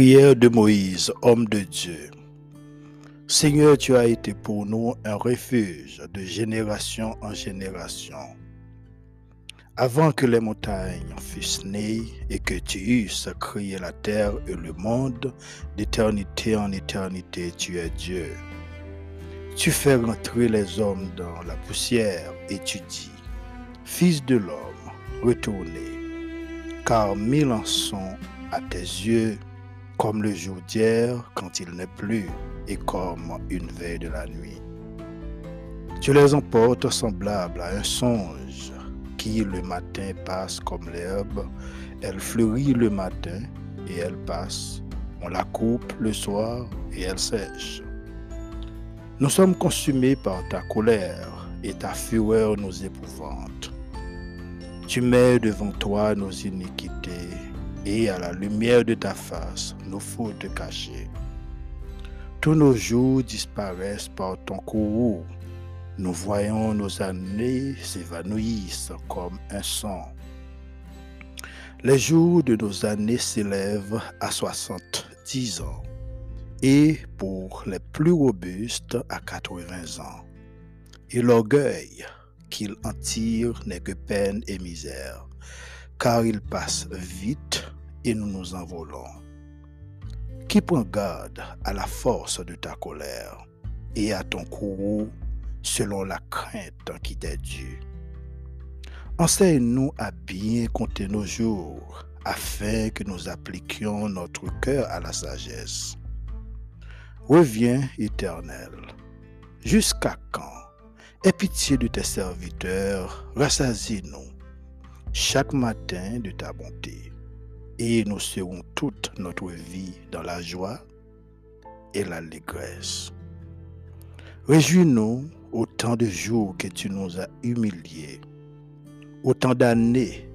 Prière de Moïse, homme de Dieu. Seigneur, tu as été pour nous un refuge de génération en génération. Avant que les montagnes fussent nées et que tu eusses créé la terre et le monde, d'éternité en éternité, tu es Dieu. Tu fais rentrer les hommes dans la poussière et tu dis, Fils de l'homme, retournez, car mille en sont à tes yeux comme le jour d'hier quand il n'est plus et comme une veille de la nuit. Tu les emportes semblables à un songe qui le matin passe comme l'herbe, elle fleurit le matin et elle passe, on la coupe le soir et elle sèche. Nous sommes consumés par ta colère et ta fureur nous épouvante. Tu mets devant toi nos iniquités et à la lumière de ta face nos fautes cachées. Tous nos jours disparaissent par ton courroux. Nous voyons nos années s'évanouissent comme un sang. Les jours de nos années s'élèvent à 70 ans et pour les plus robustes à 80 ans. Et l'orgueil qu'ils en tirent n'est que peine et misère, car ils passent vite et nous nous envolons. Qui prend garde à la force de ta colère et à ton courroux selon la crainte qui t'est due? Enseigne-nous à bien compter nos jours afin que nous appliquions notre cœur à la sagesse. Reviens, Éternel. Jusqu'à quand? Aie pitié de tes serviteurs, rassasie-nous chaque matin de ta bonté, et nous serons toute notre vie dans la joie et l'allégresse. Réjouis-nous autant de jours que tu nous as humiliés, autant d'années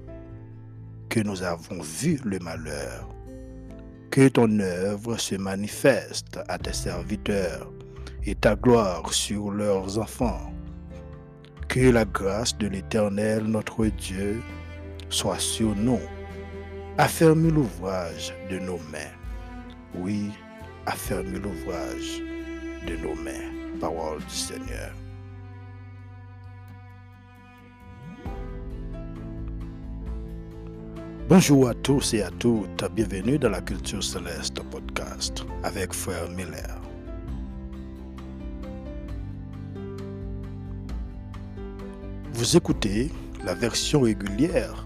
que nous avons vu le malheur. Que ton œuvre se manifeste à tes serviteurs et ta gloire sur leurs enfants. Que la grâce de l'Éternel, notre Dieu, soit sur nous. Affermis l'ouvrage de nos mains. Oui, affermis l'ouvrage de nos mains. Parole du Seigneur. Bonjour à tous et à toutes, bienvenue dans la Culture Céleste podcast avec Frère Miller. Vous écoutez la version régulière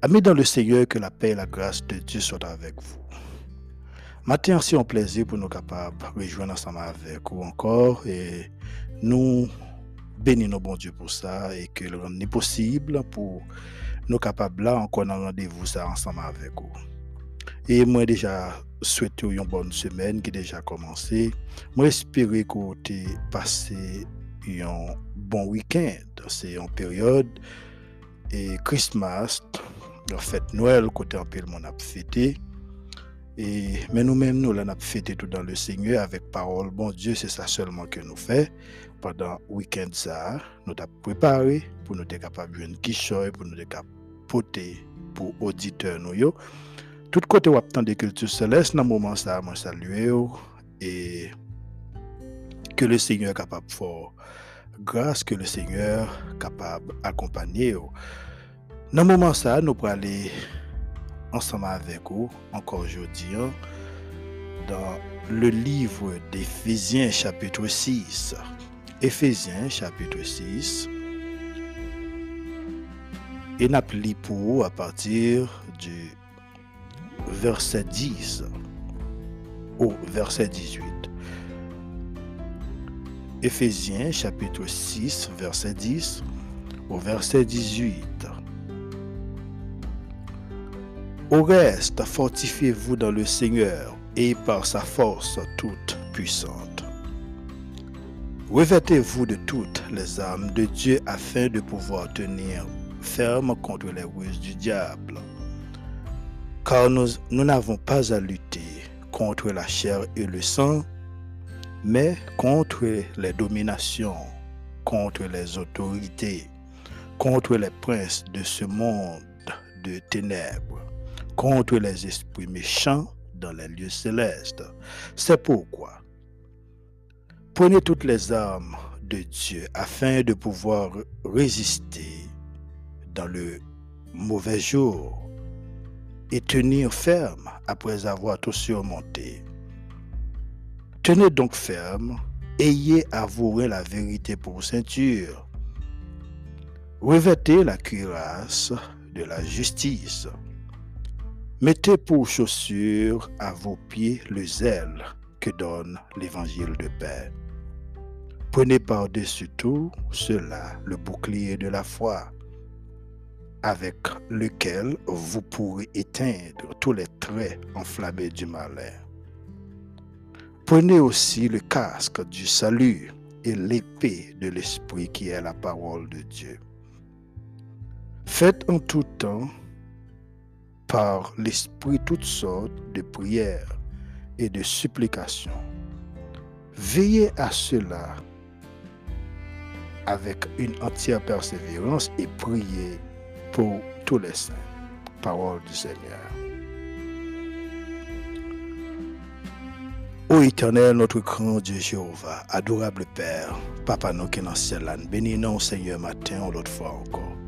Amis dans le Seigneur, que la paix et la grâce de Dieu soient avec vous. Matin, c'est un plaisir pour nous capables de rejoindre ensemble avec vous encore et nous bénissons bon Dieu pour ça et que le est possible pour nous capables là encore un rendez-vous ça ensemble avec vous. Et moi déjà souhaite une bonne semaine qui a déjà commencé. Moi espère que vous passé un bon week-end. C'est une période et Christmas fête Noël, côté un peu le monde a fêté. Et, mais nous-mêmes, nous l'avons fêté tout dans le Seigneur avec parole. Bon Dieu, c'est ça seulement que nous faisons. Pendant le week-end, ça, nous avons préparé pour nous être capables de une pour nous être capables pour auditeurs. Nous, tout côté, on des cultures célestes. Dans ce moment, ça, moi, et que le Seigneur est capable de faire grâce, que le Seigneur est capable d'accompagner. Dans moment, ça, nous allons aller ensemble avec vous, encore aujourd'hui, hein, dans le livre d'Éphésiens chapitre 6. Éphésiens chapitre 6. Et nous pour vous à partir du verset 10 au verset 18. Éphésiens chapitre 6, verset 10 au verset 18. Au reste, fortifiez-vous dans le Seigneur et par sa force toute puissante. Revêtez-vous de toutes les armes de Dieu afin de pouvoir tenir ferme contre les ruses du diable. Car nous n'avons pas à lutter contre la chair et le sang, mais contre les dominations, contre les autorités, contre les princes de ce monde de ténèbres, contre les esprits méchants dans les lieux célestes. C'est pourquoi prenez toutes les armes de Dieu afin de pouvoir résister dans le mauvais jour et tenir ferme après avoir tout surmonté. Tenez donc ferme, ayez avoué la vérité pour ceinture. Revêtez la cuirasse de la justice. Mettez pour chaussure à vos pieds le zèle que donne l'évangile de paix. Prenez par-dessus tout cela le bouclier de la foi, avec lequel vous pourrez éteindre tous les traits enflammés du malin. Prenez aussi le casque du salut et l'épée de l'Esprit qui est la parole de Dieu. Faites en tout temps par l'Esprit toutes sortes de prières et de supplications. Veillez à cela avec une entière persévérance et priez pour tous les saints. Parole du Seigneur. Ô éternel, notre grand Dieu Jéhovah, adorable Père, Papa nous qui est dans le ciel, bénis nous Seigneur matin ou l'autre fois encore.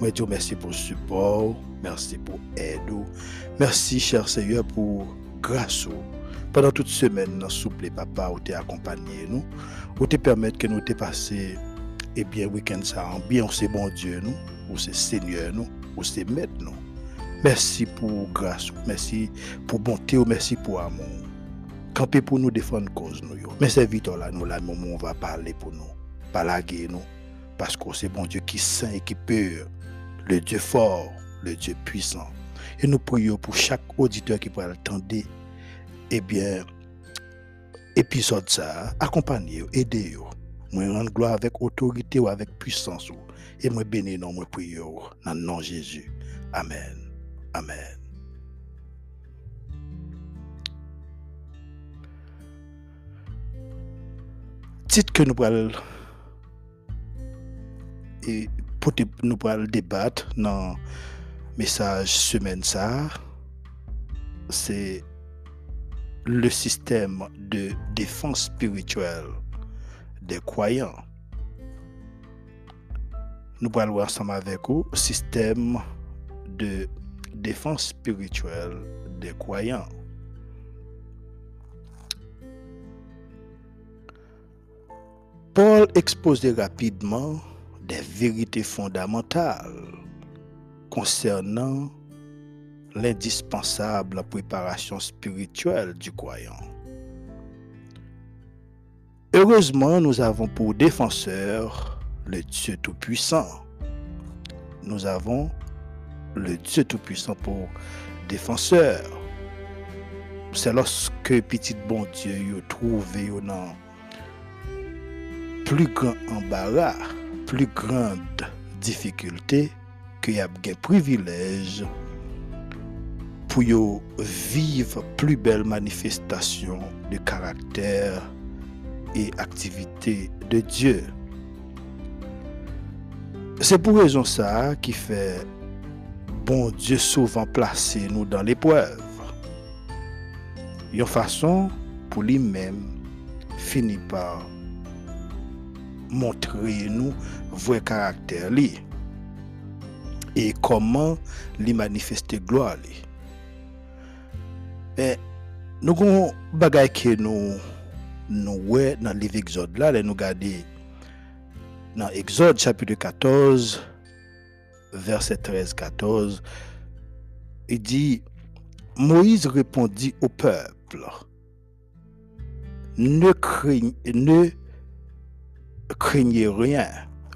Moi, Dieu, merci pour le support, merci pour l'aide. Merci, cher Seigneur, pour grâce. Pendant toute semaine, souple, papa, où tu accompagné nous, où tu permettre que nous te passer et bien, week-end ça, bien, c'est bon Dieu, nous, ou c'est Seigneur, nous, ou c'est Maître, nous. Merci pour grâce, merci pour bonté, merci pour amour. Campez pour nous défendre cause, nous. Mais c'est vite là, nous, là, on va parler pour nous, pas nous, parce que c'est bon Dieu qui saint et qui pur, le Dieu fort, le Dieu puissant. Et nous prions pour chaque auditeur qui pourra attendre, eh bien, épisode ça, accompagner, aider moi rendre gloire avec autorité ou avec puissance. Et moi bénis non, moi prier dans le nom de Jésus. Amen. Amen. Titre que nous allons pour nous allons débattre dans message semaine ça c'est le système de défense spirituelle des croyants. Nous allons voir ensemble avec vous système de défense spirituelle des croyants. Paul expose rapidement des vérités fondamentales concernant l'indispensable préparation spirituelle du croyant. Heureusement, nous avons pour défenseur le Dieu Tout-Puissant. Nous avons le Dieu Tout-Puissant pour défenseur. C'est lorsque petit bon Dieu a trouvé dans plus grand embarras, plus grande difficulté, qu'il y a un privilège pour vivre plus belle manifestation de caractère et activité de Dieu. C'est pour raison ça qui fait bon Dieu souvent placer nous dans l'épreuve. Une façon pour lui-même finit par montrer nous vrai caractère et comment lui manifester gloire lui. Mais nous avons bagaille que nous nous ouais dans livre Exode là, nous regarder dans Exode chapitre 14 verset 13 14 il dit Moïse répondit au peuple ne craignez, ne craignez rien,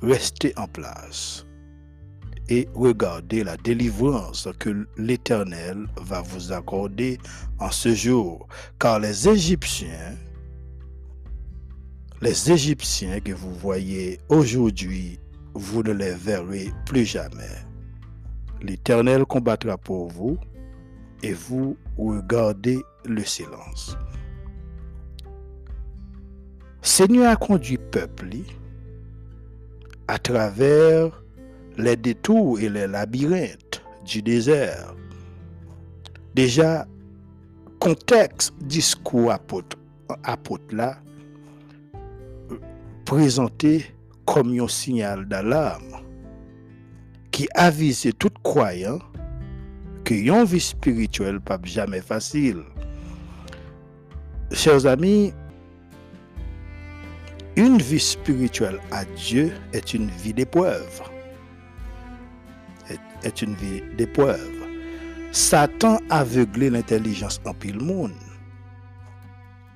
restez en place. et regardez la délivrance que l'Éternel va vous accorder en ce jour. Car les Égyptiens, les Égyptiens que vous voyez aujourd'hui, vous ne les verrez plus jamais. L'Éternel combattra pour vous et vous regardez le silence. Seigneur a conduit peuple à travers les détours et les labyrinthes du désert. Déjà, contexte discours apôtre, apôtre là, présenté comme un signal d'alarme qui avise tout croyant que une vie spirituelle pas jamais facile. Chers amis, une vie spirituelle à Dieu est une vie d'épreuve. Est, une vie d'épreuve. Satan aveuglé l'intelligence en pile monde.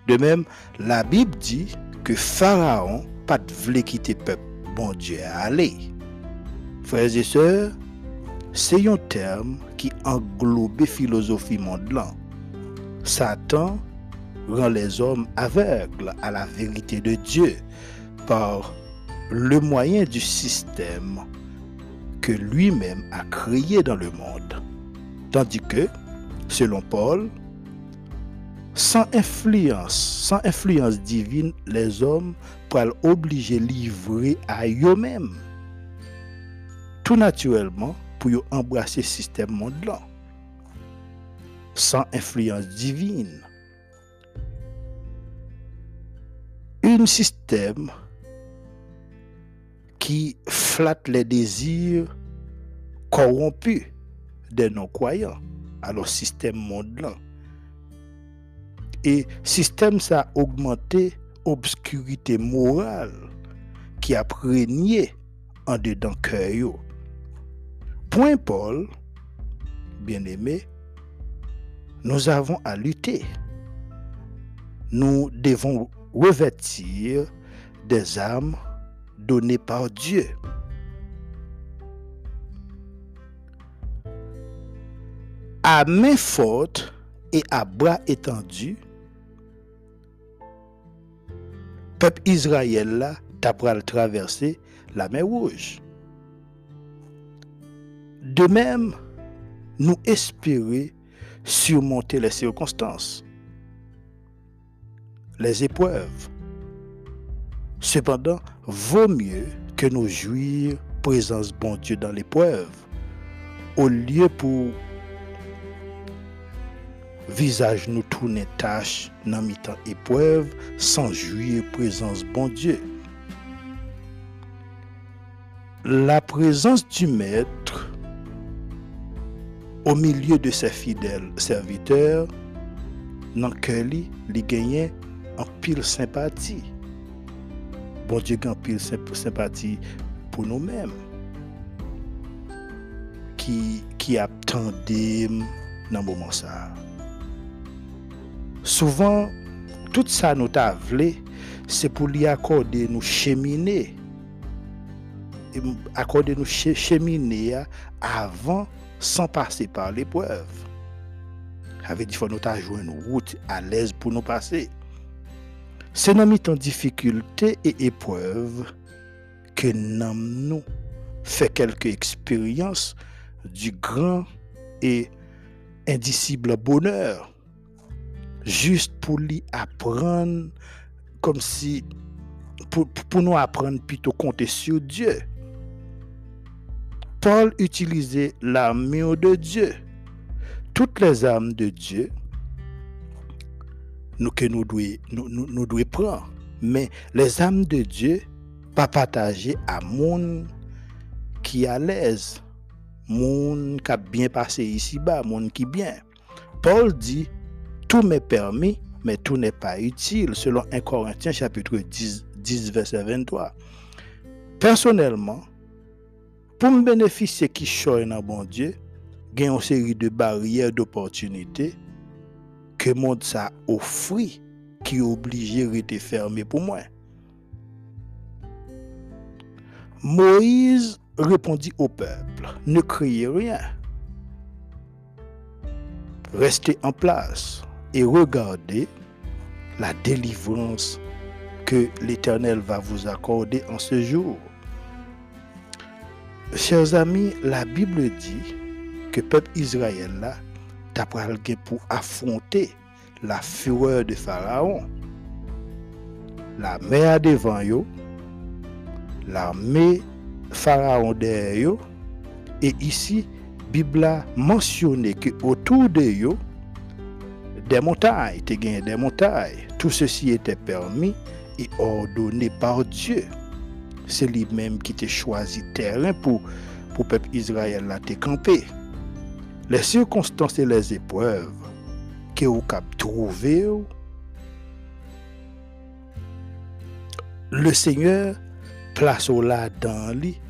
De même, la Bible dit que Pharaon pas voulu quitter peuple bon Dieu à aller. Frères et sœurs, c'est un terme qui englobe philosophie mondiale. Satan rend les hommes aveugles à la vérité de Dieu par le moyen du système que lui-même a créé dans le monde. Tandis que, selon Paul, sans influence, sans influence divine, les hommes peuvent obliger livrer à eux-mêmes. Tout naturellement, pour embrasser le système mondial. Sans influence divine. Un système qui flatte les désirs corrompus des non-croyants à leur système mondial. Et système ça a augmenté obscurité morale qui a prégné en dedans cœur. Point Paul, bien-aimé, nous avons à lutter. Nous devons revêtir des armes données par Dieu. À main forte et à bras étendus, peuple Israël là t'a traverser la mer Rouge. De même, nous espérer surmonter les circonstances, les épreuves. Cependant, vaut mieux que nous jouir présence bon Dieu dans l'épreuve, au lieu pour visage nous tourner tâche dans mi-temps épreuve sans jouir présence bon Dieu. La présence du Maître au milieu de ses fidèles serviteurs, dans Kelly, il anpil sempati. Bon Diyo gen anpil sempati pou nou menm. Ki, ki ap tendem nan mouman sa. Souvan, tout sa nou ta vle, se pou li akorde nou chemine. E akorde nou chemine ya avan san pase par l'epwev. Ave di fwa nou ta jwen nou wout alèz pou nou pase. Nous passer. C'est dans en difficulté et épreuve que nous fait quelques expériences du grand et indicible bonheur. Juste pour lui apprendre, comme si, pour, pour nous apprendre plutôt compter sur Dieu. Paul utilisait l'armure de Dieu. Toutes les armes de Dieu nous, que nous devons nous, nous, nous prendre. Mais les armes de Dieu, pas partagées à monde qui est à l'aise, monde qui a bien passé ici-bas, monde qui bien. Paul dit, tout m'est permis, mais tout n'est pas utile, selon 1 Corinthiens chapitre 10, 10 verset 23. Personnellement, pour me bénéficier qui choisit dans bon Dieu, il une série de barrières d'opportunités que monde ça offre qui obligé rester fermé pour moi. Moïse répondit au peuple, ne criez rien. Restez en place et regardez la délivrance que l'Éternel va vous accorder en ce jour. Chers amis, la Bible dit que peuple Israël pour affronter la fureur de Pharaon. La mer devant eux, l'armée Pharaon derrière eux, et ici, Bible a mentionné que autour de eux, des montagnes, des montagnes. Tout ceci était permis et ordonné par Dieu. C'est lui-même qui t'a choisi terrain pour pour peuple Israël là te camper. les circonstances et les épreuves que vous cap trouver le Seigneur place ou là dans lui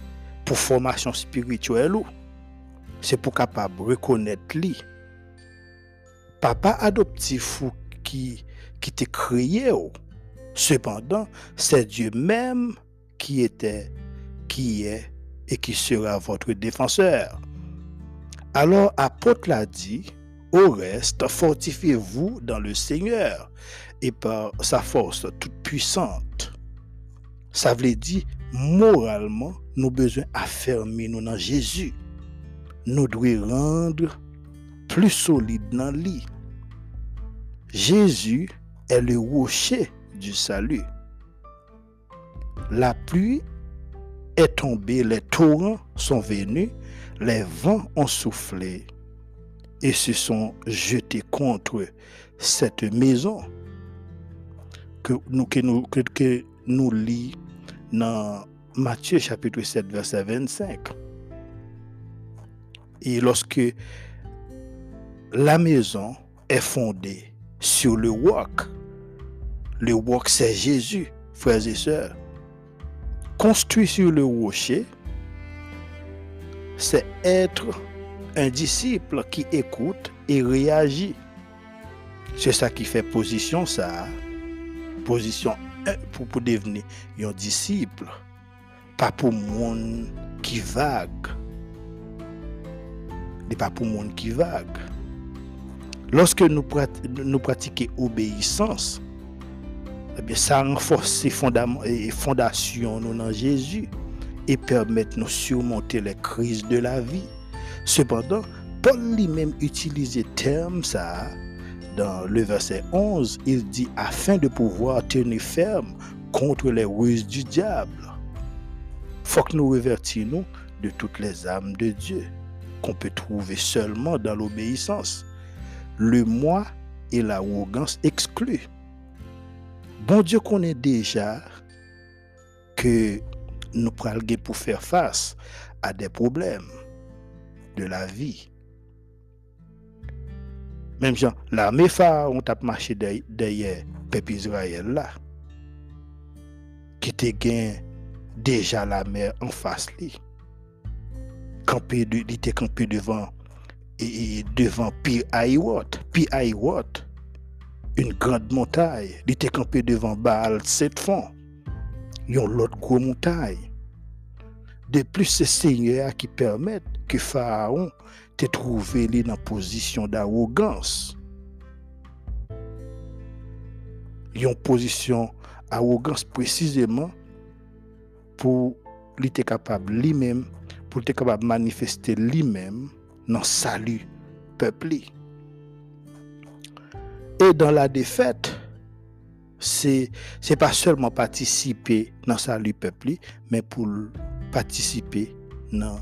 pour formation spirituelle c'est pour capable reconnaître lui. Papa adoptif qui qui t'a créé cependant c'est Dieu même qui était qui est et qui sera votre défenseur. Alors apôtre l'a dit au reste, fortifiez-vous dans le Seigneur et par sa force toute puissante. Ça veut dire, moralement, nous besoin affermir nous dans Jésus. Nous devons rendre plus solide dans lui. Jésus est le rocher du salut. La pluie est tombée, les torrents sont venus, les vents ont soufflé et se sont jetés contre cette maison que nous, que nous, que, nous lit dans Matthieu chapitre 7 verset 25. Et lorsque la maison est fondée sur le roc, le roc c'est Jésus, frères et sœurs, construit sur le rocher, c'est être un disciple qui écoute et réagit. C'est ça qui fait position ça. Position pour, pour devenir un disciple. Pas pour monde qui vague. Et pas pour monde qui vague. Lorsque nous, pratiquons obéissance, eh ça renforce les fondations dans Jésus et permet de nous surmonter les crises de la vie. Cependant, Paul lui-même utilise terme ça dans le verset 11. Il dit afin de pouvoir tenir ferme contre les ruses du diable. Faut que nous revertissons de toutes les âmes de Dieu qu'on peut trouver seulement dans l'obéissance. Le moi et l'arrogance exclus. Bon Dieu connaît déjà que nous prenons pour faire face à des problèmes de la vie. Même Jean, l'armée on t'a marché derrière peuple Israël là, qui gagne déjà la mer en face lui. Campé de, il était campé devant et, devant Pi Aïwot. Pi Aïwot, une grande montagne. Il était campé devant Baal sept Une autre grosse montagne. De plus, c'est Seigneur qui permet que Pharaon te trouvé dans une position d'arrogance. Une position d'arrogance précisément pour être capable lui-même, pour être capable de manifester lui-même dans le salut peuple. Et dans la défaite, c'est n'est pas seulement participer dans salut peuple, mais pour participer dans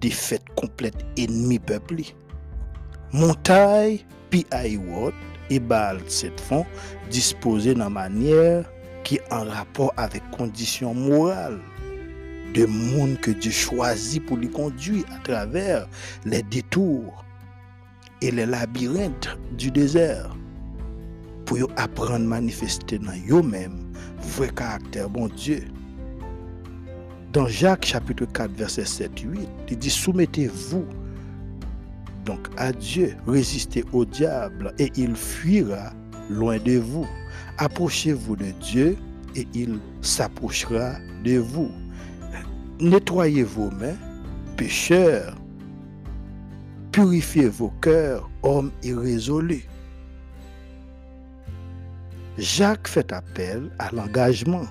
défaite complète ennemi peuple. Montagne, pi et Baal cette fond disposé dans manière qui en rapport avec conditions morales de monde que Dieu choisit pour lui conduire à travers les détours et les labyrinthes du désert pour apprendre à manifester dans eux-mêmes vrai caractère bon Dieu. Dans Jacques chapitre 4 verset 7 8, il dit soumettez-vous donc à Dieu, résistez au diable et il fuira loin de vous. Approchez-vous de Dieu et il s'approchera de vous. nettoyez vos mains, pécheurs, purifiez vos cœurs, hommes irrésolus. Jacques fait appel à l'engagement.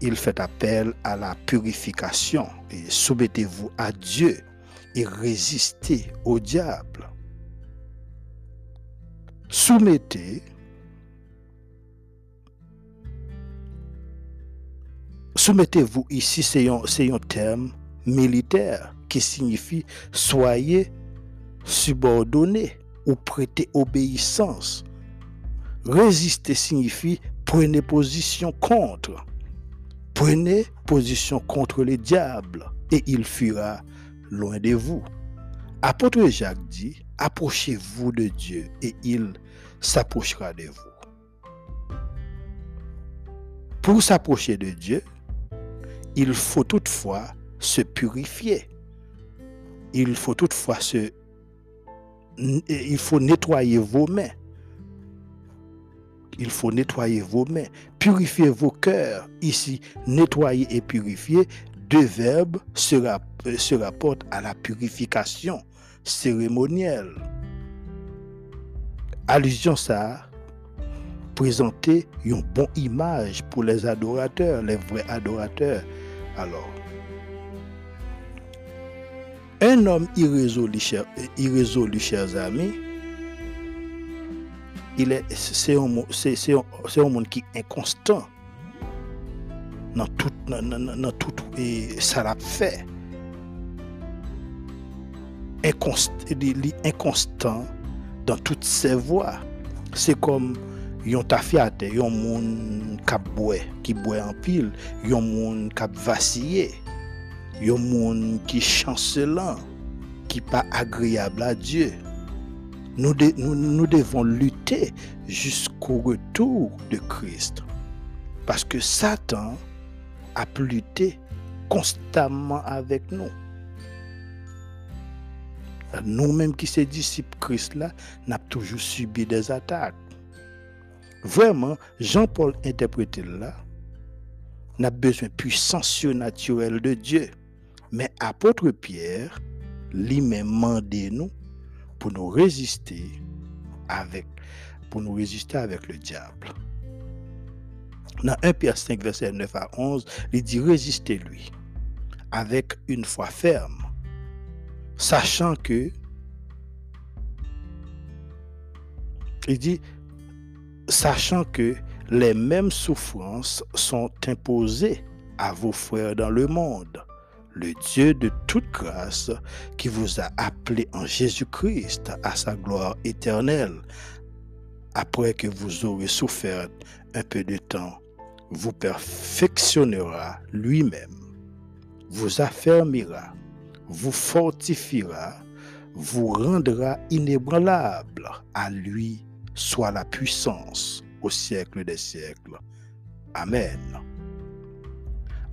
Il fait appel à la purification et soumettez-vous à Dieu et résistez au diable. Soumettez Soumettez-vous ici, c'est un, terme militaire qui signifie soyez subordonné ou prêtez obéissance. Résister signifie prenez position contre. Prenez position contre le diable et il fuira loin de vous. Apôtre Jacques dit, approchez-vous de Dieu et il s'approchera de vous. Pour s'approcher de Dieu, il faut toutefois se purifier. Il faut toutefois se... Nettoyer vos mains. Il faut nettoyer vos mains. Purifier vos cœurs. Ici, nettoyer et purifier, deux verbes se, se rapportent à la purification cérémonielle. Allusion ça présenter une bonne image pour les adorateurs, les vrais adorateurs. Alors, un homme irrésolu, chers amis, se yon moun ki inkonstant nan tout, nan, nan, nan tout e sarap fè. Inconst, li, li inkonstant dan tout se vwa. Se kom yon tafyate, yon moun kap bwe, ki bwe anpil, yon moun kap vasye, yon moun ki chanselan, ki pa agriyable a Diyo. Nous, nous, nous devons lutter jusqu'au retour de Christ. Parce que Satan a lutté constamment avec nous. Nous-mêmes qui sommes disciples Christ là, n'a toujours subi des attaques. Vraiment, Jean-Paul interprété là, n'a besoin de puissance surnaturelle de Dieu. Mais apôtre Pierre, lui-même nous pour nous résister avec, pour nous résister avec le diable. Dans 1 Pierre 5, verset 9 à 11, il dit résistez-lui avec une foi ferme, sachant que, il dit, sachant que les mêmes souffrances sont imposées à vos frères dans le monde. Le Dieu de toute grâce qui vous a appelé en Jésus-Christ à sa gloire éternelle, après que vous aurez souffert un peu de temps, vous perfectionnera lui-même, vous affermira, vous fortifiera, vous rendra inébranlable à lui soit la puissance au siècle des siècles. Amen.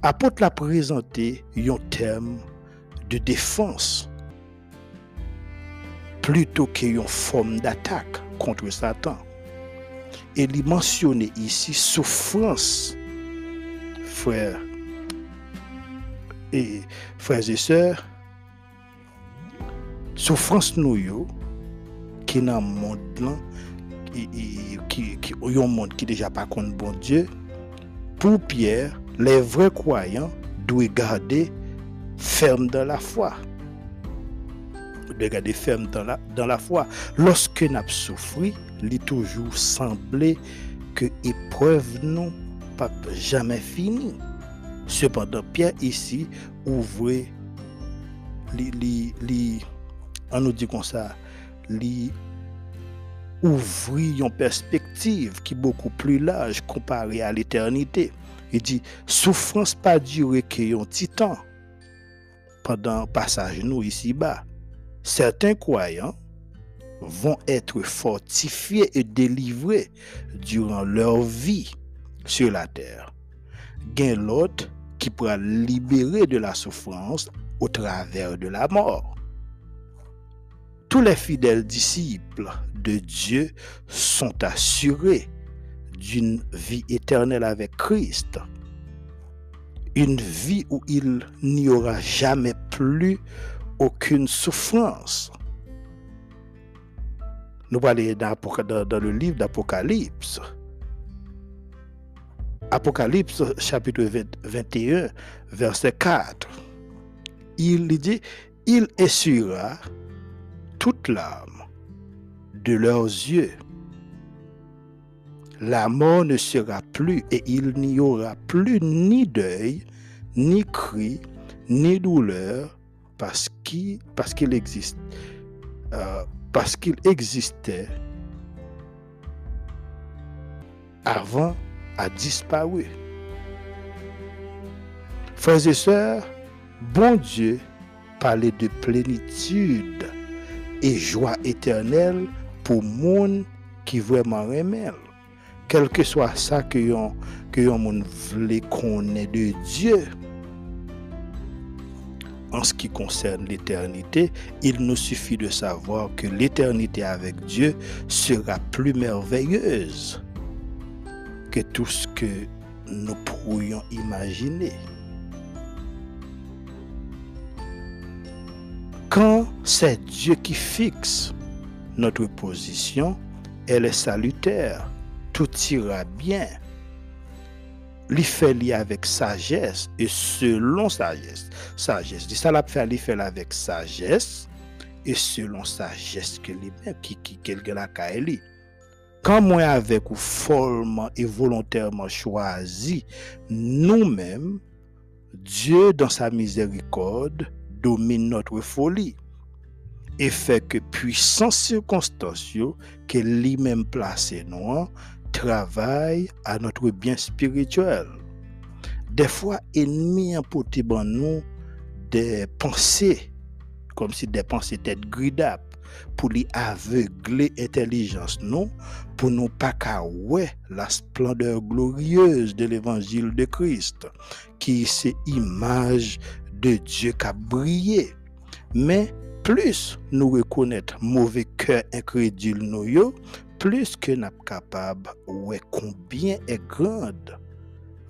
Apôtre l'a présenté un thème de défense plutôt qu'une forme d'attaque contre Satan. Et il mentionné ici souffrance, frères et frères sœurs, souffrance nous qui dans le qui, qui déjà pas contre bon Dieu, pour Pierre, les vrais croyants doivent garder ferme dans la foi. De garder ferme dans la, dans la foi. Lorsque nous avons souffert, il toujours semblé que l'épreuve non pas jamais fini. Cependant, Pierre ici ouvre, on nous dit ça, li une perspective qui est beaucoup plus large comparée à l'éternité. Il dit, souffrance pas durer qu'un petit temps pendant passage nous ici-bas. Certains croyants vont être fortifiés et délivrés durant leur vie sur la terre. Gain l'autre qui pourra libérer de la souffrance au travers de la mort tous les fidèles disciples de Dieu sont assurés d'une vie éternelle avec Christ. une vie où il n'y aura jamais plus aucune souffrance. Nous parlons dans, dans le livre d'Apocalypse. Apocalypse chapitre 21, verset 4. Il dit, il essuiera toute l'âme de leurs yeux. La mort ne sera plus et il n'y aura plus ni deuil, ni cri, ni douleur, euh, parce qu'il existait avant a disparu. Frères et sœurs, bon Dieu parlait de plénitude et joie éternelle pour monde qui vraiment aime. Quel que soit ça que yon, que yon moun de Dieu. En ce qui concerne l'éternité, il nous suffit de savoir que l'éternité avec Dieu sera plus merveilleuse que tout ce que nous pourrions imaginer. Quand c'est Dieu qui fixe notre position, elle est salutaire. tout ira bien. Li fè li avèk sagesse, e selon sagesse. Sagesse, di sa la fè li fè li avèk sagesse, e selon sagesse ke li mè, ki kelke la ka e li. Kan mwen avèk ou folman e volontèrman chwazi, nou mèm, Diyo dan sa mizerikode domine notre foli e fè ke pwisan sirkonstansyo ke li men plase nou an travaille à notre bien spirituel. Des fois, ennemi emporté dans nous des pensées, comme si des pensées étaient gridables, pour lui aveugler intelligence, non, pour nous pas qu'à la splendeur glorieuse de l'évangile de Christ, qui c'est image de Dieu qui a brillé. Mais plus nous reconnaître mauvais cœur incrédule nous plus que nous sommes capables ouais combien est grande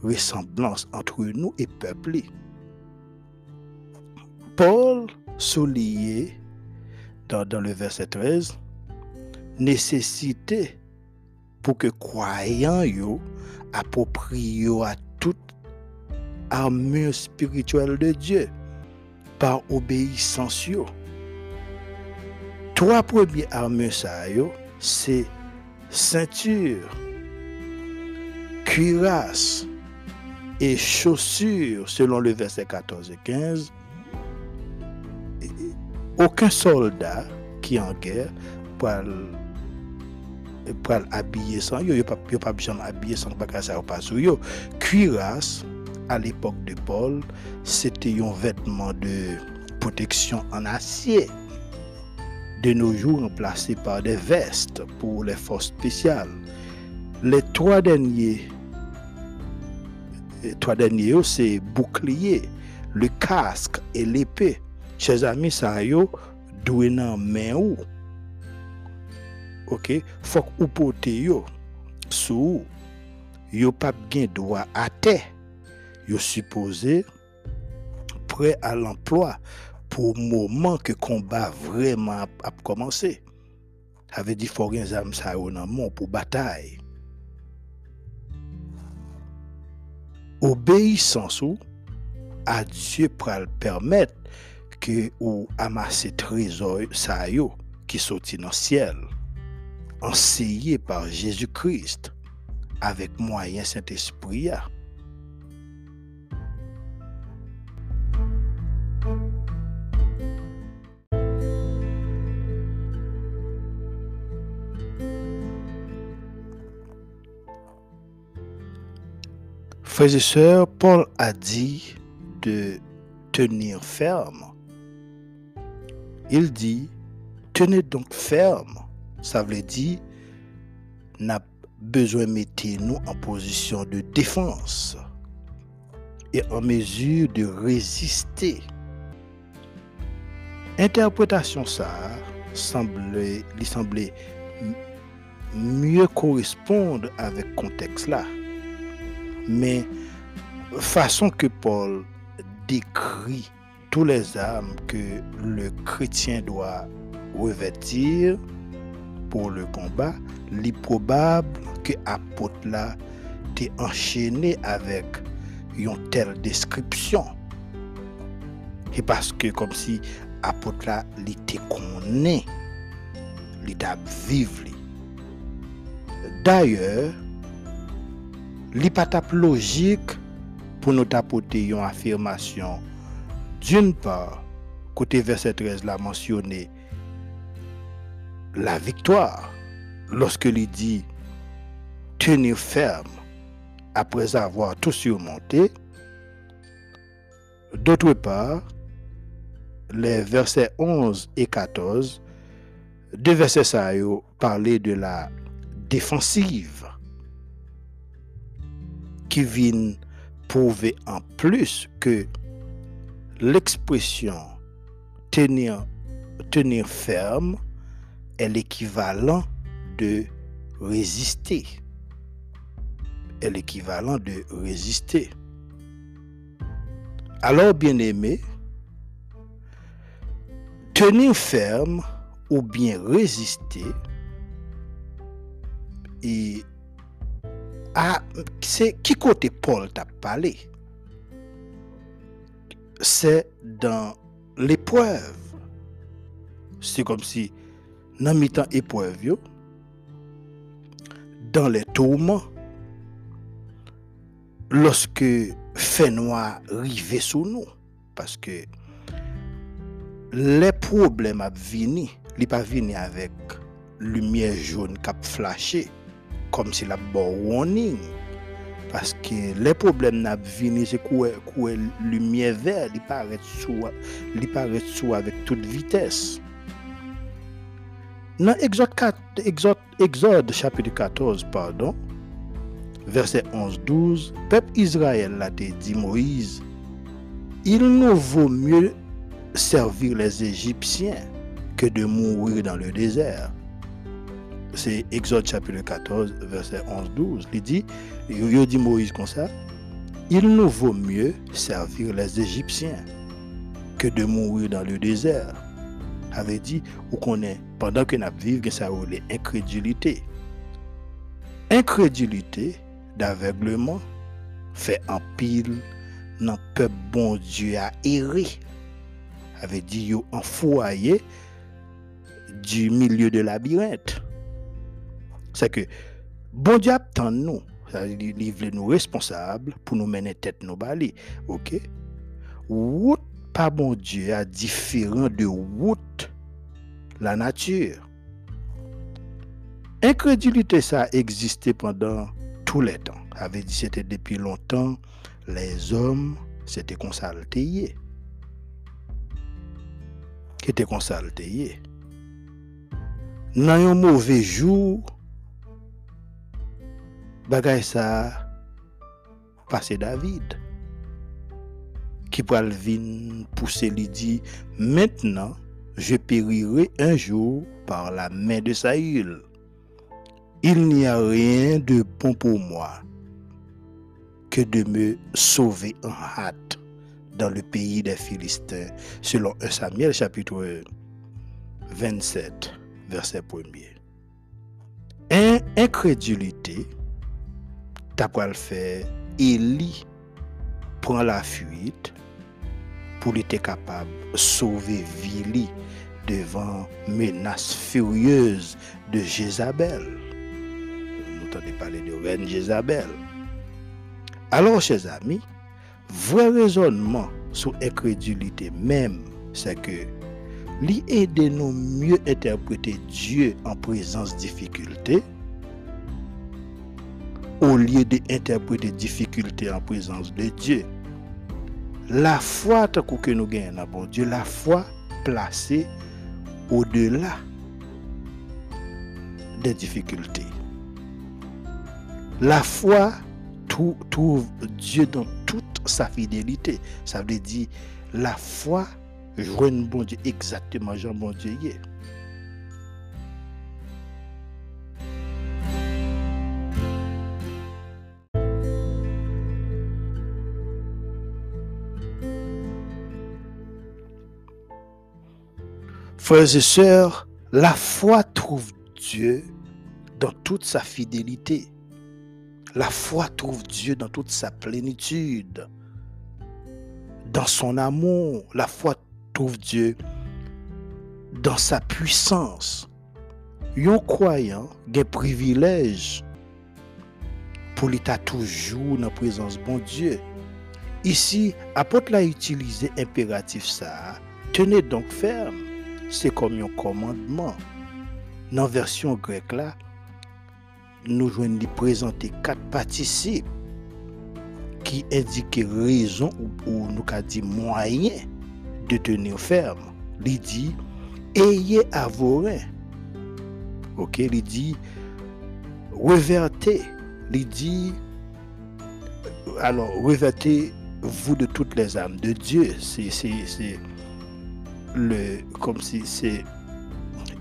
ressemblance entre nous et peuple. Paul souligne dans, le verset 13 nécessité pour que croyants approprient à toute armure spirituelle de Dieu par obéissance Trois premiers armures ça c'est ceinture, cuirasse et chaussures selon le verset 14 et 15. Aucun soldat qui est en guerre peut habiller sans yo, pas pas besoin habiller sans pas ça pas sur yo. Cuirasse à l'époque de Paul, c'était un vêtement de protection en acier de nos jours remplacés par des vestes pour les forces spéciales. Les trois derniers, les trois derniers, c'est bouclier, le casque et l'épée. Chers amis, ça y est, doué dans main ou. OK, faut vous portez yo sous yo pas bien droit à terre. Yo supposé prêt à l'emploi pour moment que combat vraiment a commencé. Avait dit faut rien âme ça dans pour bataille. Obéissance à Dieu pour le permettre que ou amasser trésor ça yo qui sorti dans le ciel enseigné par Jésus-Christ avec moyen Saint-Esprit. Frères et sœurs, Paul a dit de tenir ferme. Il dit, tenez donc ferme. Ça veut dire, n'a besoin de mettre nous en position de défense et en mesure de résister. Interprétation ça semblait, lui semblait mieux correspondre avec contexte là. Mais façon que Paul décrit tous les armes que le chrétien doit revêtir pour le combat, il est probable que apôtre là enchaîné avec une telle description. Et parce que comme si apôtre là, était connu, il vivre. D'ailleurs, li pas logique pour nous apporter une affirmation. D'une part, côté verset 13 l'a mentionné la victoire lorsque il dit tenir ferme après avoir tout surmonté. D'autre part, les versets 11 et 14, deux versets ça parler de la défensive qui viennent prouver en plus que l'expression tenir, tenir ferme est l'équivalent de résister. Est l'équivalent de résister. Alors, bien aimé, tenir ferme ou bien résister et c'est qui côté Paul t'a parlé? C'est dans l'épreuve. C'est comme si, dans mi temps épreuve, dans les tourments, lorsque fait noir arrivait sous nous, parce que les problèmes à venir, ils pas avec lumière jaune qui a flashé comme si la bon warning. Paske le problem nan vini se kouè kouè lumiè ver li paret sou, li paret sou avèk tout vites. Nan Exode, 4, Exode, Exode chapitre 14, pardon, verset 11-12, pep Israel la te di Moïse, il nou vò mye servir les Egyptiens ke de mourir dans le désert. C'est Exode chapitre 14, verset 11-12. Il dit, il dit Moïse comme ça, il nous vaut mieux servir les Égyptiens que de mourir dans le désert. Avait dit, ou qu'on est, pendant que nous vivons, ça a incrédulité. Incrédulité d'aveuglement fait en pile dans peuple bon Dieu à errer. Avait dit, yo en foyer du milieu de labyrinthe c'est que bon Dieu attend nous, il veut nous responsables pour nous mener tête nos balais. OK? Route pas bon Dieu a différent de route la nature. Incrédulité ça a existé pendant tous les temps. Avait dit c'était depuis longtemps les hommes c'était consaltés. Qui était consaltés. Dans un mauvais jour, bagay ça passé David qui le vin pousser lui dit maintenant je périrai un jour par la main de Saül il n'y a rien de bon pour moi que de me sauver en hâte dans le pays des Philistins, selon 1 Samuel chapitre 27, verset 1er. Incrédulité t'as quoi le faire? Élie prend la fuite pour être capable de sauver Vili devant menace furieuse de Jézabel. Nous entendez parler de reine Jézabel. Alors, chers amis, vrai raisonnement sur incrédulité même, c'est que l'aider nous mieux interpréter Dieu en présence de difficultés au lieu d'interpréter difficultés en présence de Dieu. La foi que nous gagnons bon Dieu, la foi placée au-delà des difficultés. La foi trouve Dieu dans toute sa fidélité. Ça veut dire la foi joint bon Dieu exactement Jean bon Dieu Frères et sœurs, la foi trouve Dieu dans toute sa fidélité. La foi trouve Dieu dans toute sa plénitude, dans son amour. La foi trouve Dieu dans sa puissance. Un croyant un privilège pour l'état toujours dans la présence bon Dieu. Ici, apôtre l'a utilisé impératif ça. Tenez donc ferme. C'est comme un commandement. Dans la version grecque là, nous jouons présenter quatre participes qui indiquent raison ou, nous avons dit moyen de tenir ferme. Ayez à vos reins. Ok, il dit revertez. Il dit alors revertez vous de toutes les âmes de Dieu. C'est le comme si c'est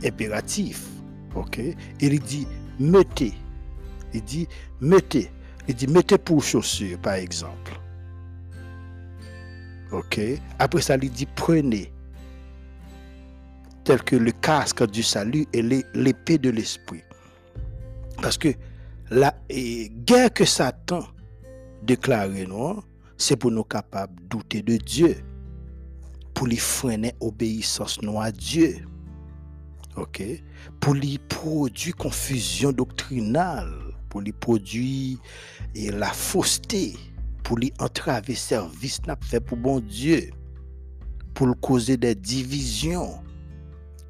impératif. Ok, il dit mettez il dit, mettez. Il dit, mettez pour chaussures, par exemple. OK? Après ça, il dit, prenez. Tel que le casque du salut et l'épée de l'esprit. Parce que la guerre que Satan déclaré nous, c'est pour nous capables de douter de Dieu. pou li frene obeysos nou a Diyo. Ok? Pou li produ konfuzyon doktrinal, pou li produ e, la foste, pou li entrave servis nap fe pou bon Diyo, pou l koze de divizyon,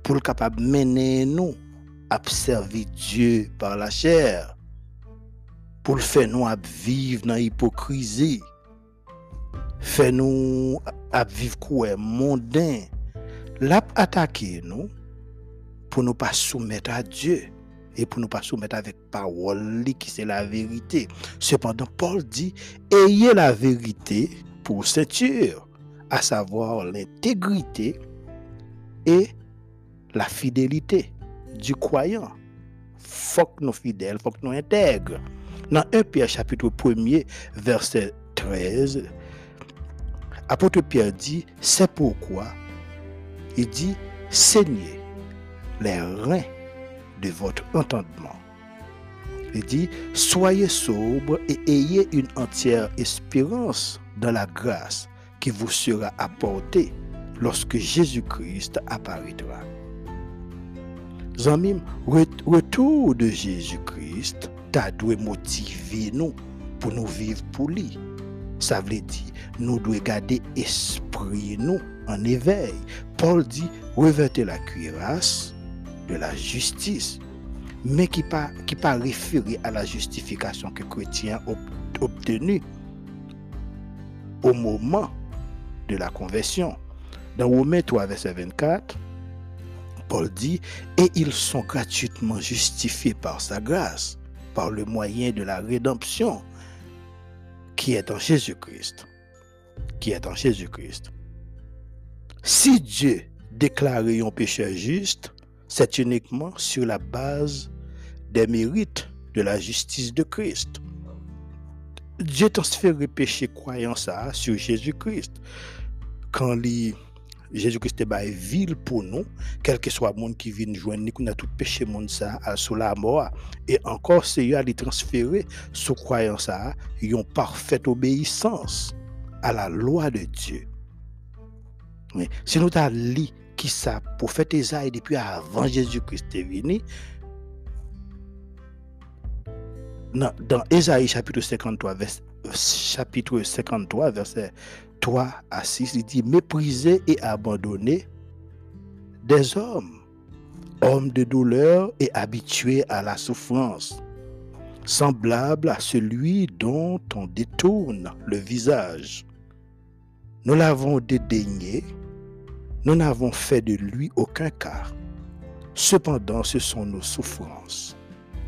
pou l kapab mene nou ap servi Diyo par la chèr, pou l fe nou ap vive nan hipokrizi, faire nous vivre quoi mondain, l'a attaquer nous pour nous pas soumettre à Dieu et pour ne pas soumettre avec parole qui c'est la vérité. Cependant, Paul dit, ayez la vérité pour ceinture, à savoir l'intégrité et la fidélité du croyant. Faut que nous fidèles, faut que nous intègres. Dans 1 Pierre chapitre 1 verset 13, apôtre Pierre dit, c'est pourquoi? Il dit, saignez les reins de votre entendement. Il dit, soyez sobre et ayez une entière espérance dans la grâce qui vous sera apportée lorsque Jésus-Christ apparaîtra. Zamim, retour de Jésus-Christ t'a dû motiver nous pour nous vivre pour lui. Ça veut dire, nous devons garder esprit nous en éveil. Paul dit, revêtez la cuirasse de la justice, mais qui pas qui pas référé à la justification que chrétien a obtenue au moment de la conversion. Dans Romains 3, verset 24, Paul dit, et ils sont gratuitement justifiés par sa grâce, par le moyen de la rédemption qui est en Jésus-Christ. Qui est en Jésus-Christ. Si Dieu déclarait un pécheur juste, c'est uniquement sur la base des mérites de la justice de Christ. Dieu transfère le péché croyant ça sur Jésus-Christ. Quand Jésus-Christ est ville pour nous, quel que soit le monde qui vient joindre nous, a tout péché monde ça la mort. Et encore, à lui transférer sous croyant ça, une parfaite obéissance à la loi de Dieu. Mais si nous avons lu qui ça prophète Esaïe depuis avant Jésus-Christ est venu dans, Esaïe chapitre 53 chapitre 53 verset 3 à 6 il dit mépriser et abandonner des hommes hommes de douleur et habitués à la souffrance semblable à celui dont on détourne le visage nous l'avons dédaigné nous n'avons fait de lui aucun cas. Cependant, ce sont nos souffrances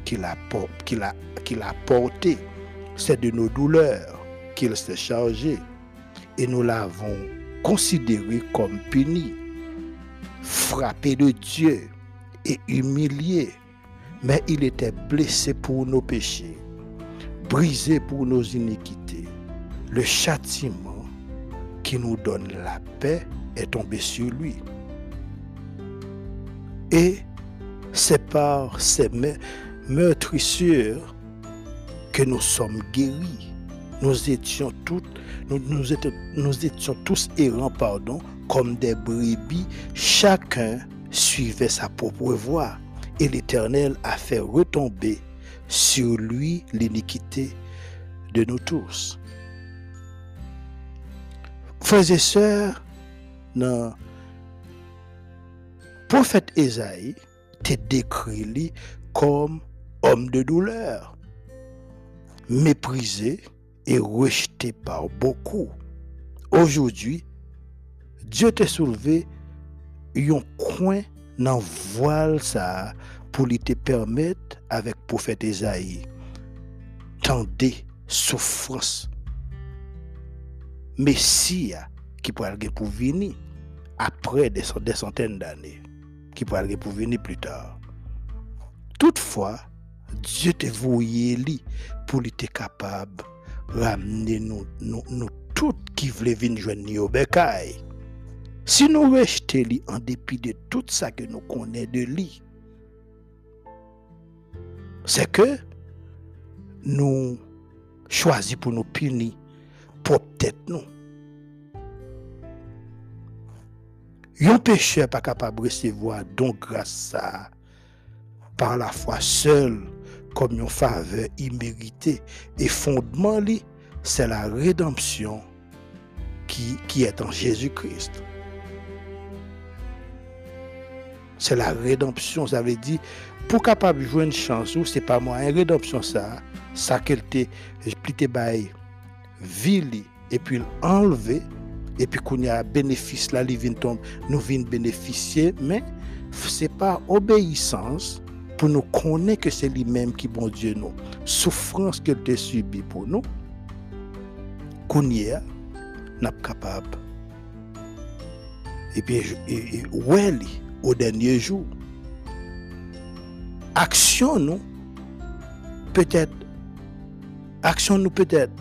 qu'il a, qu'il a, qu'il a portées. C'est de nos douleurs qu'il s'est chargé. Et nous l'avons considéré comme puni, frappé de Dieu et humilié. Mais il était blessé pour nos péchés, brisé pour nos iniquités. Le châtiment qui nous donne la paix est tombé sur lui. Et c'est par ces meurtrissures que nous sommes guéris. Nous étions tous errants, pardon, comme des brebis. Chacun suivait sa propre voie. Et l'Éternel a fait retomber sur lui l'iniquité de nous tous. Frères et sœurs, le prophète Esaïe te décrit comme homme de douleur, méprisé et rejeté par beaucoup. Aujourd'hui, Dieu t'a soulevé un coin dans voile ça pour lui te permettre avec prophète Esaïe tendez souffrance Messia qui pourra aller pour venir après des, centaines d'années, qui pourra aller pour venir plus tard. Toutefois, Dieu te voué pour être capable ramener nous, nous, toutes qui voulaient venir joindre au bécaye. Si nous restons en dépit de tout ça que nous connaissons de lui, c'est que nous choisissons pour nous punir pour tête nous. Un pécheur pas capable de recevoir donc grâce à par la foi seule comme une faveur imméritée et fondement c'est la rédemption qui, qui est en Jésus-Christ. C'est la rédemption, ça veut dire pour capable de jouer une chance, c'est pas moi, une rédemption ça, ça qu'elle te, te bail vili et puis enlever et puis qu'on y a bénéfice là nous vient bénéficier mais c'est pas obéissance pour nous connaître que c'est lui-même qui bon Dieu nous souffrance qu'elle te subit pour nous qu'on y n'a capable et puis ouais au dernier jour action nous peut-être action nous peut-être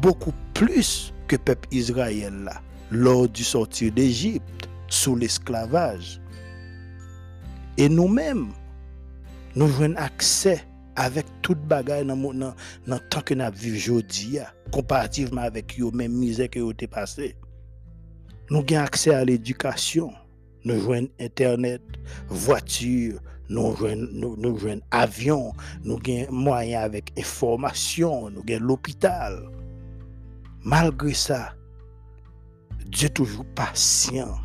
beaucoup plus que peuple Israël là, lors du sortir d'Égypte sous l'esclavage. Et nous-mêmes, nous avons accès avec toute bagaille dans le temps que nous vivons aujourd'hui, comparativement avec les mêmes misères que nous avons passé. Nous avons accès à l'éducation, nous avons Internet, voiture, nous avons avion, nous avons moyens avec information, nous avons l'hôpital. Malgré ça, Dieu est toujours patient.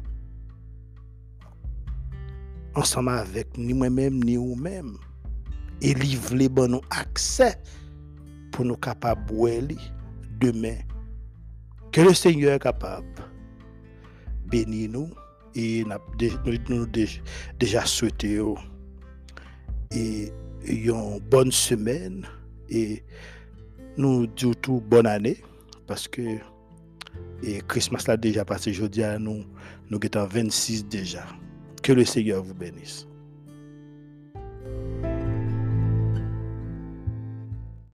Ensemble avec ni moi-même, ni vous-même. Et livre les bons accès pour nous capables de demain. Que le Seigneur est capable bénir nous et nous déjà souhaité et une bonne semaine et nous disons tout bonne année parce que Christmas l'a déjà passé aujourd'hui nous, nous sommes 26 déjà. Que le Seigneur vous bénisse.